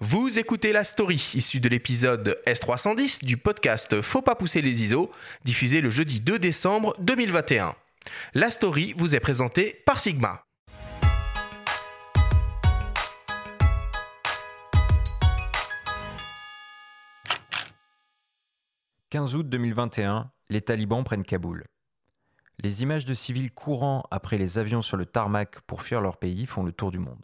Vous écoutez la story issue de l'épisode S310 du podcast Faut pas pousser les ISO, diffusé le jeudi 2 décembre 2021. La story vous est présentée par Sigma. « 15 août 2021, les talibans prennent Kaboul. Les images de civils courant après les avions sur le tarmac pour fuir leur pays font le tour du monde.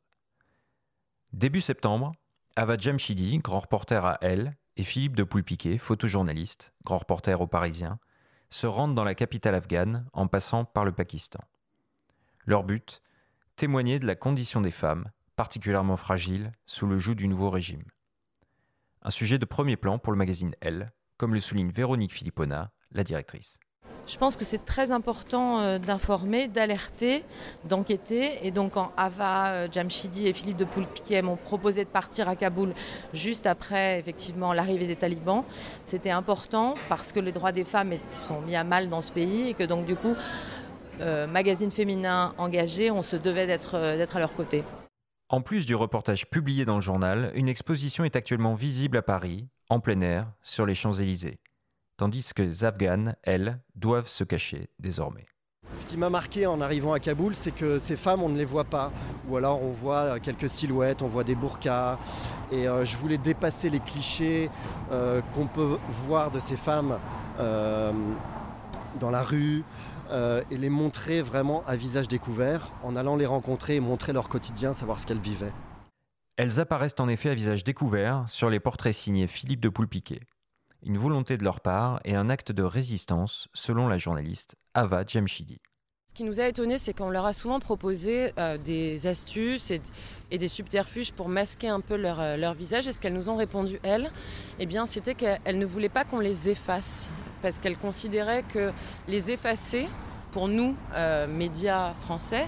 Début septembre, Ava Jamshidi, grand reporter à Elle, et Philippe de Poulpiquet, photojournaliste, grand reporter au Parisien, se rendent dans la capitale afghane en passant par le Pakistan. Leur but témoigner de la condition des femmes, particulièrement fragiles, sous le joug du nouveau régime. Un sujet de premier plan pour le magazine Elle, comme le souligne Véronique Philippona, la directrice. Je pense que c'est très important euh, d'informer, d'alerter, d'enquêter. Et donc, quand Ava euh, Jamshidi et Philippe de Poulpiquet m'ont proposé de partir à Kaboul juste après, effectivement, l'arrivée des talibans, c'était important parce que les droits des femmes sont mis à mal dans ce pays et que donc, du coup, euh, magazine féminin engagé, on se devait d'être à leur côté. En plus du reportage publié dans le journal, une exposition est actuellement visible à Paris, en plein air, sur les Champs-Élysées tandis que les Afghanes, elles, doivent se cacher désormais. Ce qui m'a marqué en arrivant à Kaboul, c'est que ces femmes, on ne les voit pas. Ou alors on voit quelques silhouettes, on voit des burqas. Et euh, je voulais dépasser les clichés euh, qu'on peut voir de ces femmes euh, dans la rue et les montrer vraiment à visage découvert, en allant les rencontrer et montrer leur quotidien, savoir ce qu'elles vivaient. Elles apparaissent en effet à visage découvert sur les portraits signés Philippe de Poulpiquet une volonté de leur part et un acte de résistance, selon la journaliste Ava Jamshidi. Ce qui nous a étonné, c'est qu'on leur a souvent proposé euh, des astuces et, des subterfuges pour masquer un peu leur, euh, leur visage. Et ce qu'elles nous ont répondu, elles, eh bien, c'était qu'elles ne voulaient pas qu'on les efface, parce qu'elles considéraient que les effacer, pour nous, euh, médias français,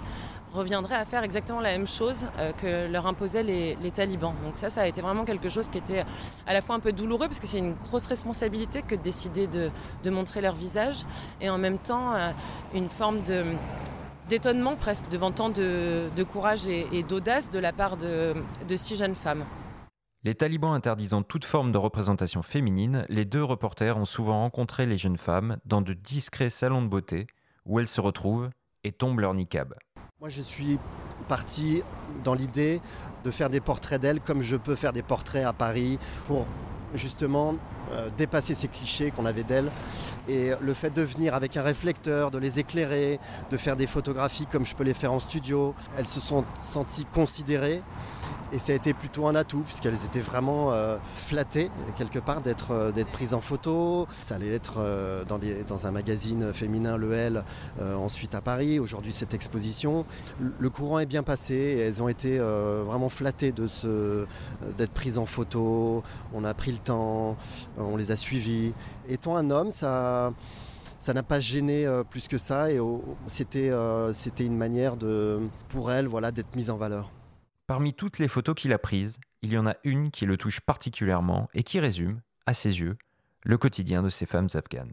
reviendrait à faire exactement la même chose euh, que leur imposaient les, talibans. Donc ça, ça a été vraiment quelque chose qui était à la fois un peu douloureux parce que c'est une grosse responsabilité que de décider de, montrer leur visage et en même temps euh, une forme d'étonnement presque devant tant de, courage et, d'audace de la part de, de six jeunes femmes. Les talibans interdisant toute forme de représentation féminine, les deux reporters ont souvent rencontré les jeunes femmes dans de discrets salons de beauté où elles se retrouvent et tombent leur niqab. Moi, je suis parti dans l'idée de faire des portraits d'elles comme je peux faire des portraits à Paris pour justement euh, dépasser ces clichés qu'on avait d'elles. Et le fait de venir avec un réflecteur, de les éclairer, de faire des photographies comme je peux les faire en studio, elles se sont senties considérées et ça a été plutôt un atout, puisqu'elles étaient vraiment euh, flattées, quelque part, d'être euh, d'être prises en photo. Ça allait être dans, dans, un magazine féminin, le L, ensuite à Paris. Aujourd'hui, cette exposition. Le, courant est bien passé elles ont été vraiment flattées d'être prises en photo. On a pris le temps, on les a suivies. Étant un homme, ça ça n'a pas gêné plus que ça et c'était c'était une manière de pour elle voilà d'être mise en valeur. Parmi toutes les photos qu'il a prises, il y en a une qui le touche particulièrement et qui résume, à ses yeux, le quotidien de ces femmes afghanes.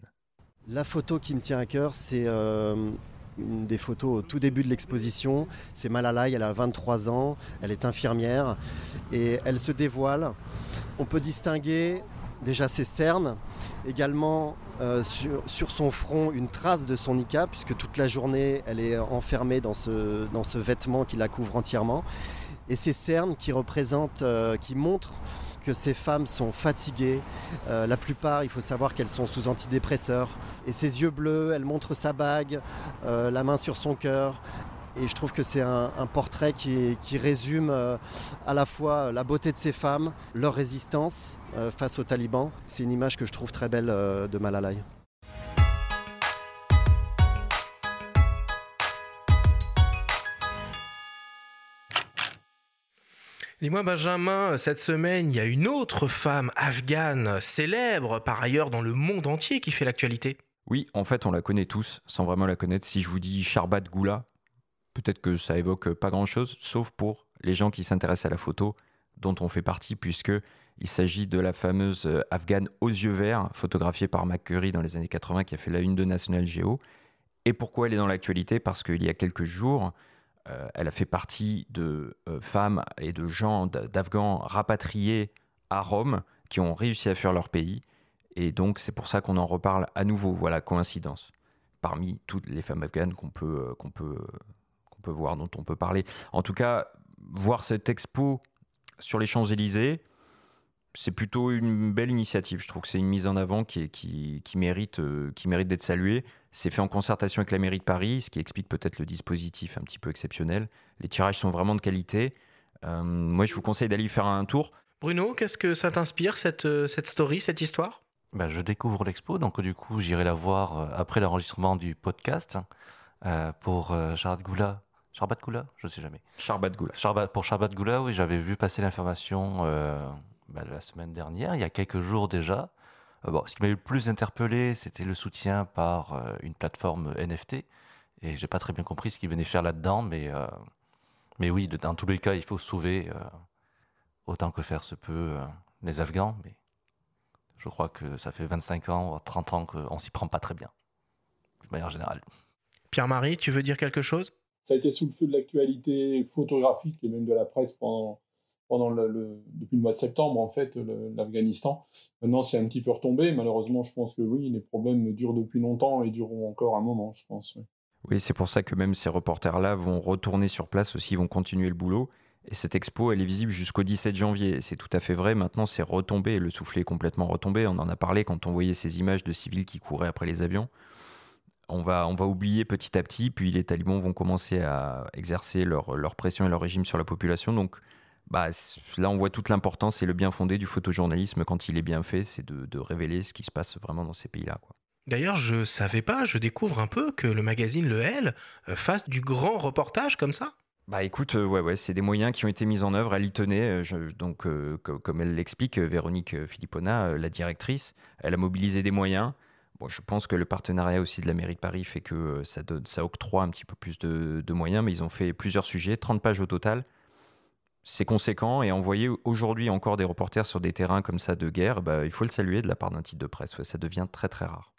La photo qui me tient à cœur, c'est euh, une des photos au tout début de l'exposition. C'est Malala, elle a 23 ans, elle est infirmière et elle se dévoile. On peut distinguer déjà ses cernes, également euh, sur, son front une trace de son niqab, puisque toute la journée elle est enfermée dans ce, vêtement qui la couvre entièrement et ces cernes qui représentent, euh, qui montrent que ces femmes sont fatiguées. Euh, la plupart, il faut savoir qu'elles sont sous antidépresseurs. Et ses yeux bleus, elle montre sa bague, la main sur son cœur. Et je trouve que c'est un, portrait qui, qui résume à la fois la beauté de ces femmes, leur résistance face aux talibans. C'est une image que je trouve très belle de Malalai. Dis-moi Benjamin, cette semaine, il y a une autre femme afghane célèbre par ailleurs dans le monde entier qui fait l'actualité. Oui, en fait, on la connaît tous, sans vraiment la connaître. Si je vous dis Sharbat Goula, peut-être que ça évoque pas grand-chose, sauf pour les gens qui s'intéressent à la photo, dont on fait partie, puisque il s'agit de la fameuse euh, afghane aux yeux verts, photographiée par McCurry dans les années 80, qui a fait la une de National Geo. Et pourquoi elle est dans l'actualité? Parce qu'il y a quelques jours, elle a fait partie de femmes et de gens, d'Afghans rapatriés à Rome qui ont réussi à fuir leur pays. Et donc, c'est pour ça qu'on en reparle à nouveau. Voilà, coïncidence. Parmi toutes les femmes afghanes qu'on peut, peut voir, dont on peut parler. En tout cas, voir cette expo sur les Champs-Élysées, c'est plutôt une belle initiative. Je trouve que c'est une mise en avant qui, qui, qui mérite, euh, qui mérite d'être saluée. C'est fait en concertation avec la mairie de Paris, ce qui explique peut-être le dispositif un petit peu exceptionnel. Les tirages sont vraiment de qualité. Euh, moi, je vous conseille d'aller y faire un tour. Bruno, qu'est-ce que ça t'inspire, cette, euh, cette story, cette histoire? Ben, Je découvre l'expo, donc du coup, j'irai la voir après l'enregistrement du podcast pour Charlotte Goula. Charbat Goula Je ne sais jamais. Charbat Goula. pour Charbat Goula, oui, j'avais vu passer l'information bah, la semaine dernière, il y a quelques jours déjà. Euh, bon, ce qui m'a le plus interpellé, c'était le soutien par euh, une plateforme NFT. Et j'ai pas très bien compris ce qu'ils venaient faire là-dedans, mais, euh, mais oui, dans tous les cas, il faut sauver autant que faire se peut les Afghans. Mais je crois que ça fait 25 ans, 30 ans qu'on s'y prend pas très bien, de manière générale. Pierre-Marie, tu veux dire quelque chose? Ça a été sous le feu de l'actualité photographique et même de la presse pendant depuis le mois de septembre, en fait, l'Afghanistan. Maintenant, c'est un petit peu retombé. Malheureusement, je pense que oui, les problèmes durent depuis longtemps et dureront encore un moment, je pense. Oui, c'est pour ça que même ces reporters-là vont retourner sur place aussi, vont continuer le boulot. Et cette expo, elle est visible jusqu'au 17 janvier. C'est tout à fait vrai. Maintenant, c'est retombé. Le soufflet est complètement retombé. On en a parlé quand on voyait ces images de civils qui couraient après les avions. On va, on va oublier petit à petit. Puis les talibans vont commencer à exercer leur, leur pression et leur régime sur la population. Donc, bah, là, on voit toute l'importance et le bien fondé du photojournalisme quand il est bien fait, c'est de, révéler ce qui se passe vraiment dans ces pays-là. D'ailleurs, je savais pas, je découvre un peu que le magazine Le L euh, fasse du grand reportage comme ça. Bah écoute, euh, ouais, ouais, c'est des moyens qui ont été mis en œuvre. Elle y tenait, euh, donc comme elle l'explique, Véronique Philippona, la directrice, elle a mobilisé des moyens. Bon, je pense que le partenariat aussi de la mairie de Paris fait que ça, donne, ça octroie un petit peu plus de, de, moyens, mais ils ont fait plusieurs sujets, 30 pages au total c'est conséquent et envoyer aujourd'hui encore des reporters sur des terrains comme ça de guerre, bah, il faut le saluer de la part d'un titre de presse. ça devient très très rare.